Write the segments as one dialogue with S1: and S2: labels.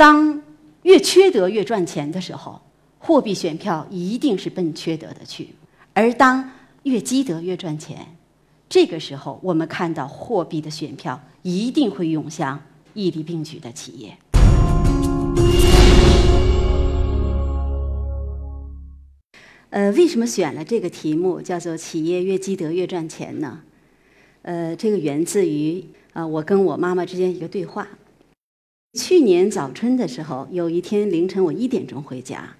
S1: 当越缺德越赚钱的时候，货币选票一定是奔缺德的去；而当越积德越赚钱，这个时候我们看到货币的选票一定会涌向屹立并举的企业。呃，为什么选了这个题目，叫做“企业越积德越赚钱”呢？呃，这个源自于啊，我跟我妈妈之间一个对话。去年早春的时候，有一天凌晨我一点钟回家，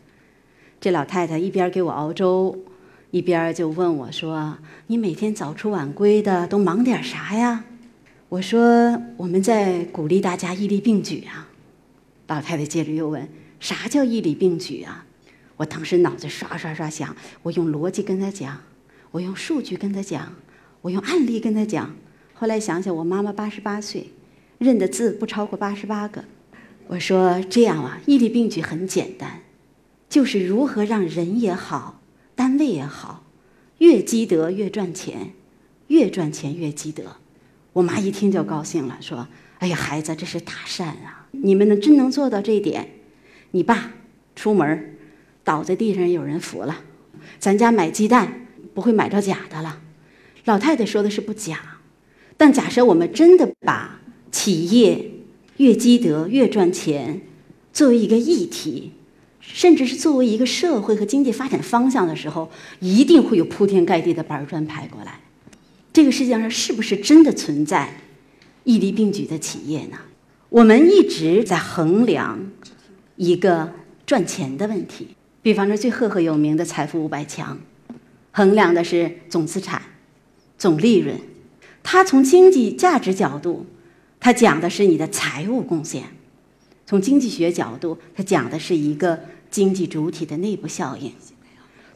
S1: 这老太太一边给我熬粥，一边就问我说：“你每天早出晚归的，都忙点啥呀？”我说：“我们在鼓励大家屹立并举啊。”老太太接着又问：“啥叫屹立并举啊？”我当时脑子刷刷刷响，我用逻辑跟他讲，我用数据跟他讲，我用案例跟他讲。后来想想，我妈妈八十八岁，认的字不超过八十八个。我说这样啊，屹立并举很简单，就是如何让人也好，单位也好，越积德越赚钱，越赚钱越积德。我妈一听就高兴了，说：“哎呀，孩子，这是大善啊！你们能真能做到这一点，你爸出门。”倒在地上有人扶了，咱家买鸡蛋不会买着假的了。老太太说的是不假，但假设我们真的把企业越积德越赚钱作为一个议题，甚至是作为一个社会和经济发展方向的时候，一定会有铺天盖地的板砖拍过来。这个世界上是不是真的存在屹立并举的企业呢？我们一直在衡量一个赚钱的问题。比方说，最赫赫有名的财富五百强，衡量的是总资产、总利润。它从经济价值角度，它讲的是你的财务贡献；从经济学角度，它讲的是一个经济主体的内部效应；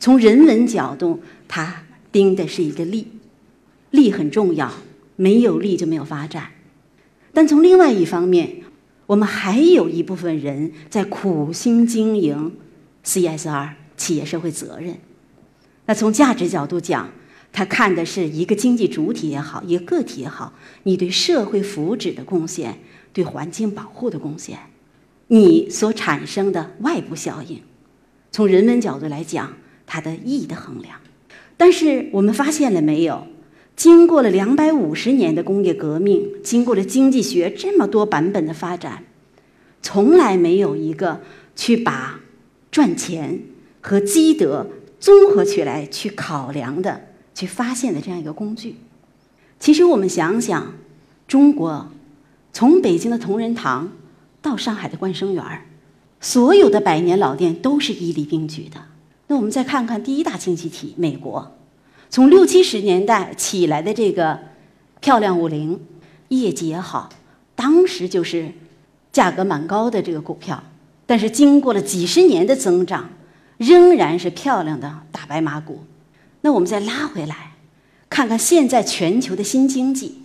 S1: 从人文角度，它盯的是一个利。利很重要，没有利就没有发展。但从另外一方面，我们还有一部分人在苦心经营。CSR 企业社会责任，那从价值角度讲，他看的是一个经济主体也好，一个个体也好，你对社会福祉的贡献，对环境保护的贡献，你所产生的外部效应，从人文角度来讲，它的意义的衡量。但是我们发现了没有？经过了两百五十年的工业革命，经过了经济学这么多版本的发展，从来没有一个去把。赚钱和积德综合起来去考量的、去发现的这样一个工具。其实我们想想，中国从北京的同仁堂到上海的冠生园所有的百年老店都是屹立并举的。那我们再看看第一大经济体美国，从六七十年代起来的这个漂亮五零，业绩也好，当时就是价格蛮高的这个股票。但是经过了几十年的增长，仍然是漂亮的大白马股。那我们再拉回来，看看现在全球的新经济，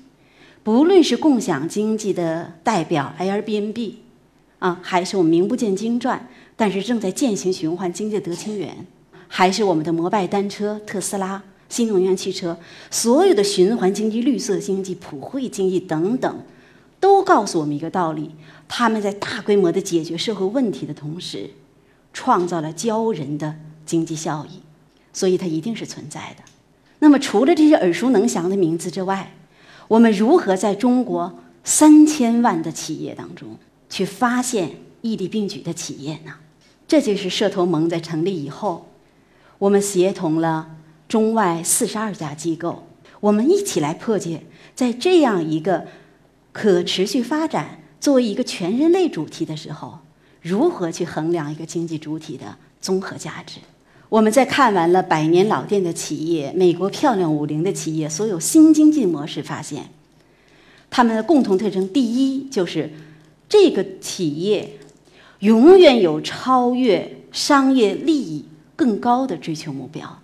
S1: 不论是共享经济的代表 Airbnb，啊，还是我们名不见经传，但是正在渐行循环经济的德清源，还是我们的摩拜单车、特斯拉、新能源汽车，所有的循环经济、绿色经济、普惠经济等等。都告诉我们一个道理：他们在大规模的解决社会问题的同时，创造了骄人的经济效益，所以它一定是存在的。那么，除了这些耳熟能详的名字之外，我们如何在中国三千万的企业当中去发现异地并举的企业呢？这就是社投盟在成立以后，我们协同了中外四十二家机构，我们一起来破解在这样一个。可持续发展作为一个全人类主题的时候，如何去衡量一个经济主体的综合价值？我们在看完了百年老店的企业、美国漂亮五零的企业所有新经济模式，发现他们的共同特征：第一，就是这个企业永远有超越商业利益更高的追求目标。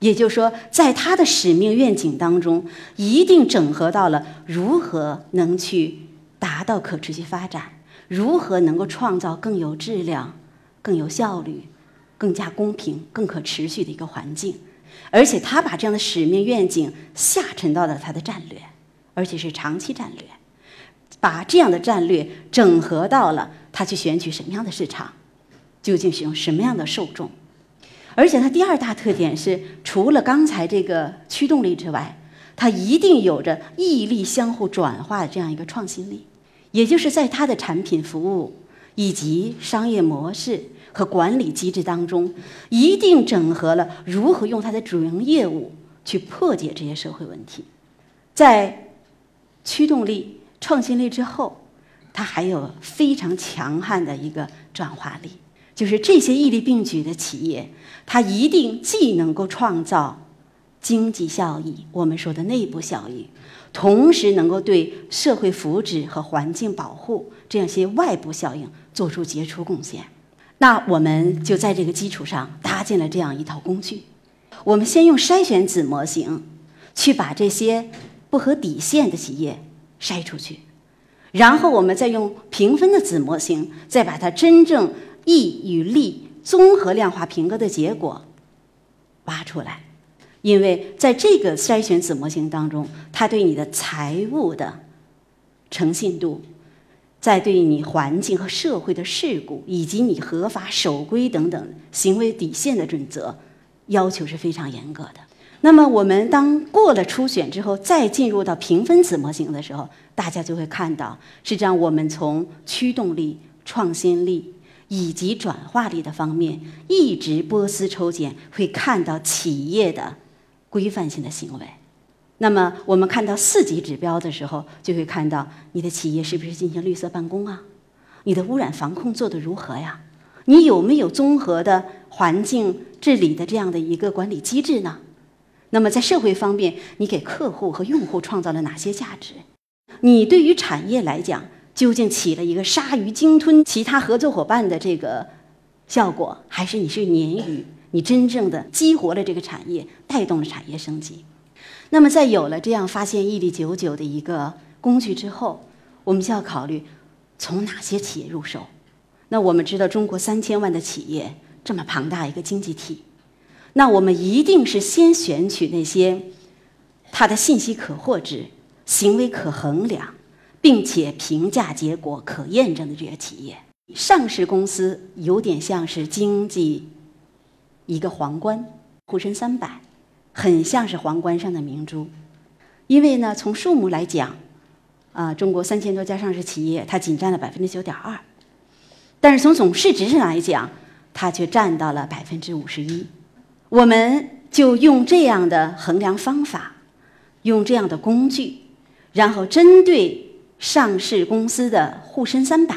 S1: 也就是说，在他的使命愿景当中，一定整合到了如何能去达到可持续发展，如何能够创造更有质量、更有效率、更加公平、更可持续的一个环境。而且，他把这样的使命愿景下沉到了他的战略，而且是长期战略，把这样的战略整合到了他去选取什么样的市场，究竟使用什么样的受众。而且它第二大特点是，除了刚才这个驱动力之外，它一定有着毅力相互转化的这样一个创新力，也就是在它的产品服务以及商业模式和管理机制当中，一定整合了如何用它的主营业务去破解这些社会问题。在驱动力、创新力之后，它还有非常强悍的一个转化力。就是这些屹立并举的企业，它一定既能够创造经济效益，我们说的内部效益，同时能够对社会福祉和环境保护这样些外部效应做出杰出贡献。那我们就在这个基础上搭建了这样一套工具。我们先用筛选子模型去把这些不合底线的企业筛出去，然后我们再用评分的子模型再把它真正。益与利综合量化评估的结果挖出来，因为在这个筛选子模型当中，它对你的财务的诚信度，在对你环境和社会的事故以及你合法守规等等行为底线的准则要求是非常严格的。那么，我们当过了初选之后，再进入到评分子模型的时候，大家就会看到，实际上我们从驱动力、创新力。以及转化力的方面，一直波斯抽检，会看到企业的规范性的行为。那么，我们看到四级指标的时候，就会看到你的企业是不是进行绿色办公啊？你的污染防控做得如何呀？你有没有综合的环境治理的这样的一个管理机制呢？那么，在社会方面，你给客户和用户创造了哪些价值？你对于产业来讲？究竟起了一个鲨鱼鲸吞其他合作伙伴的这个效果，还是你是鲶鱼？你真正的激活了这个产业，带动了产业升级。那么，在有了这样发现毅力九九的一个工具之后，我们就要考虑从哪些企业入手。那我们知道，中国三千万的企业这么庞大一个经济体，那我们一定是先选取那些它的信息可获知、行为可衡量。并且评价结果可验证的这些企业，上市公司有点像是经济一个皇冠，沪深三百，很像是皇冠上的明珠。因为呢，从数目来讲，啊，中国三千多家上市企业，它仅占了百分之九点二，但是从总市值上来讲，它却占到了百分之五十一。我们就用这样的衡量方法，用这样的工具，然后针对。上市公司的沪深三百，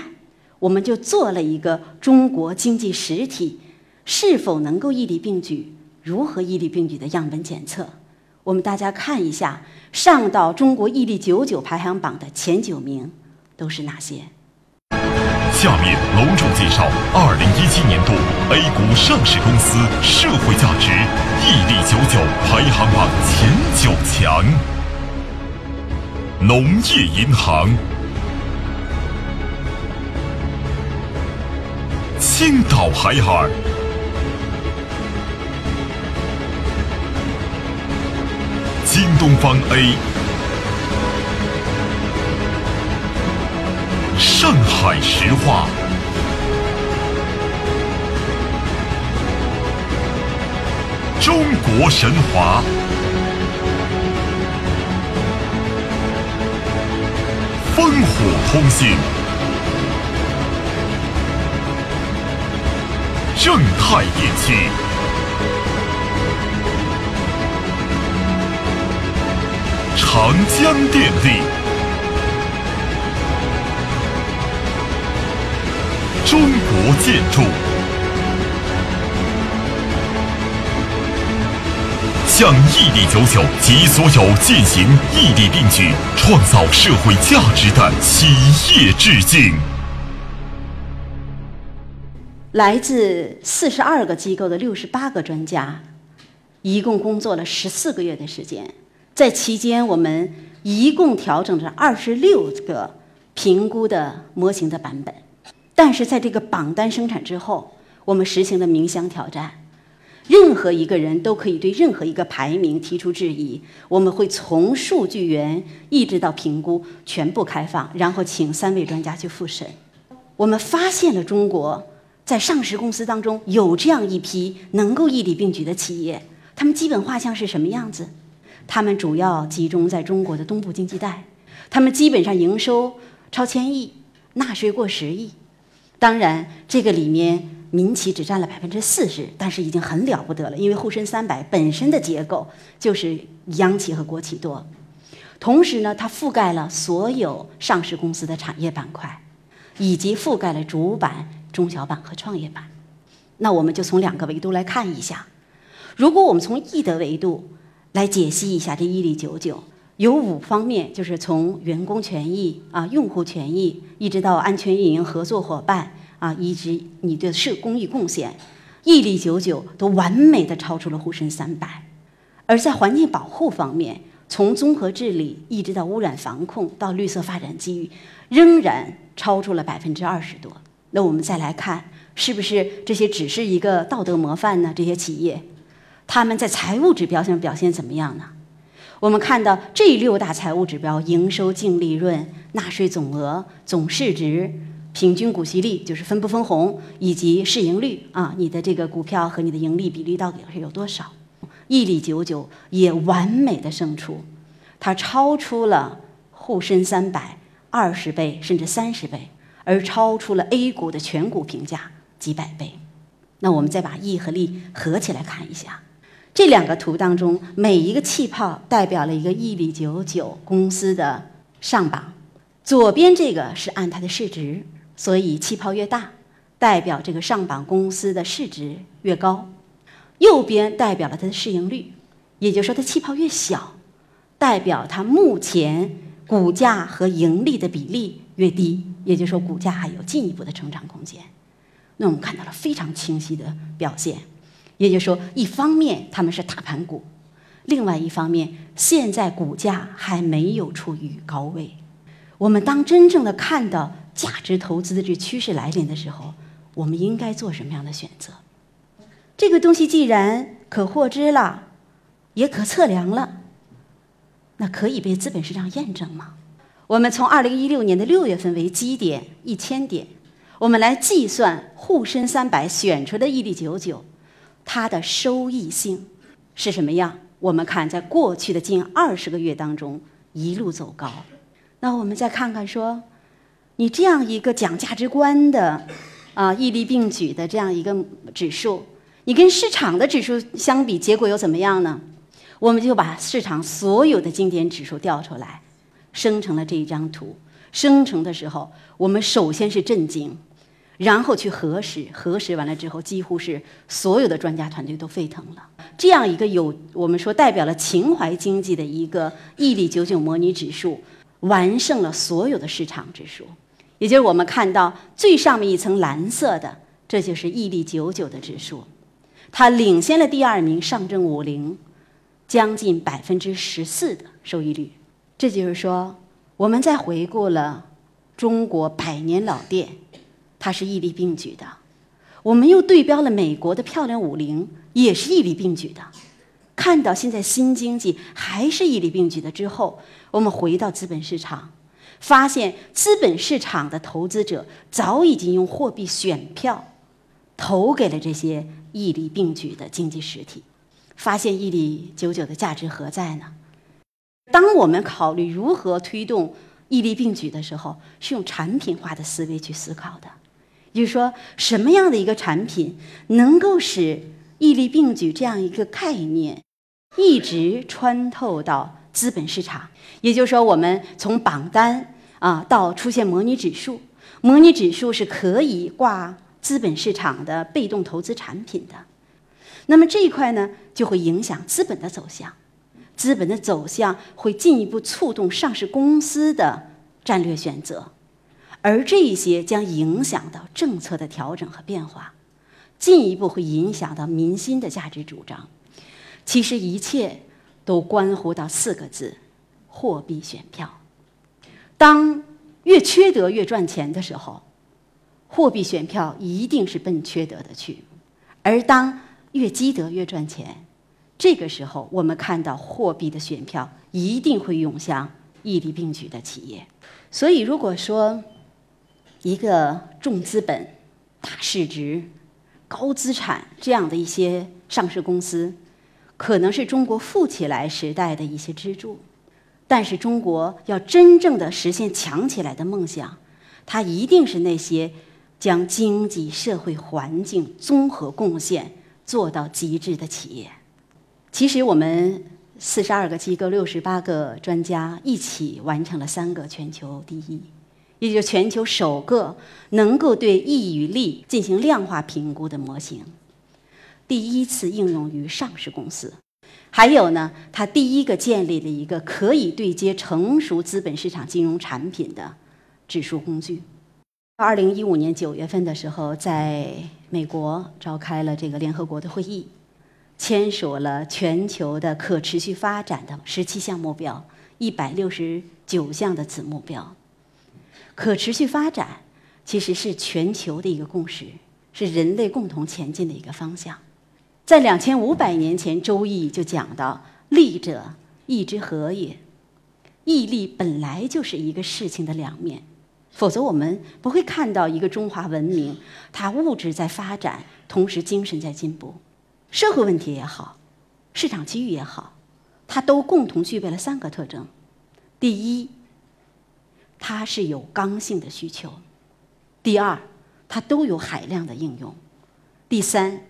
S1: 我们就做了一个中国经济实体是否能够屹立并举、如何屹立并举的样本检测。我们大家看一下，上到中国屹立九九排行榜的前九名都是哪些？
S2: 下面隆重介绍二零一七年度 A 股上市公司社会价值屹立九九排行榜前九强。农业银行、青岛海尔、京东方 A、上海石化、中国神华。烽火通信、正泰电器、长江电力、中国建筑。向屹立九九及所有践行屹立并举、创造社会价值的企业致敬。
S1: 来自四十二个机构的六十八个专家，一共工作了十四个月的时间。在期间，我们一共调整了二十六个评估的模型的版本。但是在这个榜单生产之后，我们实行了鸣箱挑战。任何一个人都可以对任何一个排名提出质疑，我们会从数据源一直到评估全部开放，然后请三位专家去复审。我们发现了中国在上市公司当中有这样一批能够屹立并举的企业，他们基本画像是什么样子？他们主要集中在中国的东部经济带，他们基本上营收超千亿，纳税过十亿。当然，这个里面民企只占了百分之四十，但是已经很了不得了，因为沪深三百本身的结构就是央企和国企多。同时呢，它覆盖了所有上市公司的产业板块，以及覆盖了主板、中小板和创业板。那我们就从两个维度来看一下。如果我们从易的维度来解析一下这伊利九九，有五方面，就是从员工权益啊、用户权益，一直到安全运营、合作伙伴啊，以及你的社公益贡献，毅力九九都完美的超出了沪深三百。而在环境保护方面，从综合治理一直到污染防控到绿色发展机遇，仍然超出了百分之二十多。那我们再来看，是不是这些只是一个道德模范呢？这些企业，他们在财务指标上表现怎么样呢？我们看到这六大财务指标：营收、净利润、纳税总额、总市值、平均股息率，就是分不分红，以及市盈率啊，你的这个股票和你的盈利比例到底是有多少？毅力九九也完美的胜出，它超出了沪深三百二十倍甚至三十倍，而超出了 A 股的全股评价几百倍。那我们再把毅和利合起来看一下，这两个图当中，每一个气泡代表了一个毅力九九公司的上榜。左边这个是按它的市值，所以气泡越大，代表这个上榜公司的市值越高。右边代表了它的市盈率，也就是说它气泡越小，代表它目前股价和盈利的比例越低，也就是说股价还有进一步的成长空间。那我们看到了非常清晰的表现，也就是说，一方面他们是大盘股，另外一方面现在股价还没有处于高位。我们当真正的看到价值投资的这趋势来临的时候，我们应该做什么样的选择？这个东西既然可获知了，也可测量了，那可以被资本市场验证吗？我们从二零一六年的六月份为基点一千点，我们来计算沪深三百选出的毅力九九，它的收益性是什么样？我们看在过去的近二十个月当中一路走高，那我们再看看说，你这样一个讲价值观的啊毅力并举的这样一个指数。你跟市场的指数相比，结果又怎么样呢？我们就把市场所有的经典指数调出来，生成了这一张图。生成的时候，我们首先是震惊，然后去核实，核实完了之后，几乎是所有的专家团队都沸腾了。这样一个有我们说代表了情怀经济的一个毅力九九模拟指数，完胜了所有的市场指数。也就是我们看到最上面一层蓝色的，这就是毅力九九的指数。它领先了第二名上证五零，将近百分之十四的收益率。这就是说，我们在回顾了中国百年老店，它是屹立并举的；我们又对标了美国的漂亮五零，也是屹立并举的。看到现在新经济还是屹立并举的之后，我们回到资本市场，发现资本市场的投资者早已经用货币选票投给了这些。屹立并举的经济实体，发现屹立九九的价值何在呢？当我们考虑如何推动屹立并举的时候，是用产品化的思维去思考的。就是说，什么样的一个产品能够使屹立并举这样一个概念一直穿透到资本市场？也就是说，我们从榜单啊到出现模拟指数，模拟指数是可以挂。资本市场的被动投资产品的，那么这一块呢，就会影响资本的走向，资本的走向会进一步触动上市公司的战略选择，而这些将影响到政策的调整和变化，进一步会影响到民心的价值主张。其实一切都关乎到四个字：货币选票。当越缺德越赚钱的时候。货币选票一定是奔缺德的去，而当越积德越赚钱，这个时候我们看到货币的选票一定会涌向屹立并举的企业。所以，如果说一个重资本、大市值、高资产这样的一些上市公司，可能是中国富起来时代的一些支柱。但是，中国要真正的实现强起来的梦想，它一定是那些将经济社会环境综合贡献做到极致的企业。其实，我们四十二个机构、六十八个专家一起完成了三个全球第一，也就全球首个能够对益与利进行量化评估的模型，第一次应用于上市公司。还有呢，他第一个建立了一个可以对接成熟资本市场金融产品的指数工具。二零一五年九月份的时候，在美国召开了这个联合国的会议，签署了全球的可持续发展的十七项目标，一百六十九项的子目标。可持续发展其实是全球的一个共识，是人类共同前进的一个方向。在两千五百年前，《周易》就讲到“利者，义之和也”。义利本来就是一个事情的两面，否则我们不会看到一个中华文明，它物质在发展，同时精神在进步。社会问题也好，市场机遇也好，它都共同具备了三个特征：第一，它是有刚性的需求；第二，它都有海量的应用；第三。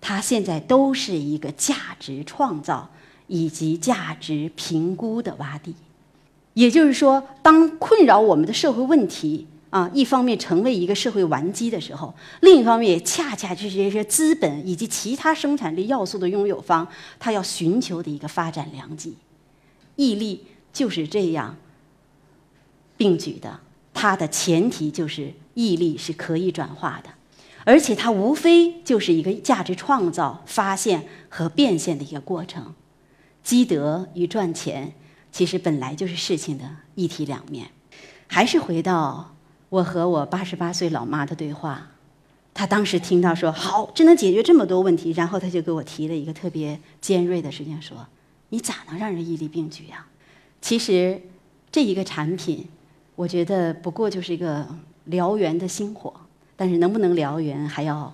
S1: 它现在都是一个价值创造以及价值评估的洼地，也就是说，当困扰我们的社会问题啊，一方面成为一个社会顽疾的时候，另一方面也恰恰就是这些资本以及其他生产力要素的拥有方，他要寻求的一个发展良机。毅力就是这样并举的，它的前提就是毅力是可以转化的。而且它无非就是一个价值创造、发现和变现的一个过程，积德与赚钱其实本来就是事情的一体两面。还是回到我和我八十八岁老妈的对话，她当时听到说好，这能解决这么多问题，然后她就给我提了一个特别尖锐的事情，说你咋能让人毅力并举呀？其实这一个产品，我觉得不过就是一个燎原的星火。但是能不能燎原，还要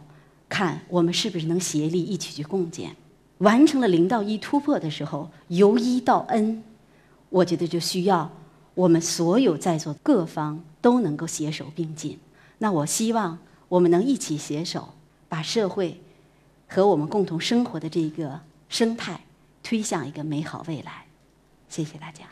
S1: 看我们是不是能协力一起去共建。完成了零到一突破的时候，由一到 N，我觉得就需要我们所有在座各方都能够携手并进。那我希望我们能一起携手，把社会和我们共同生活的这个生态推向一个美好未来。谢谢大家。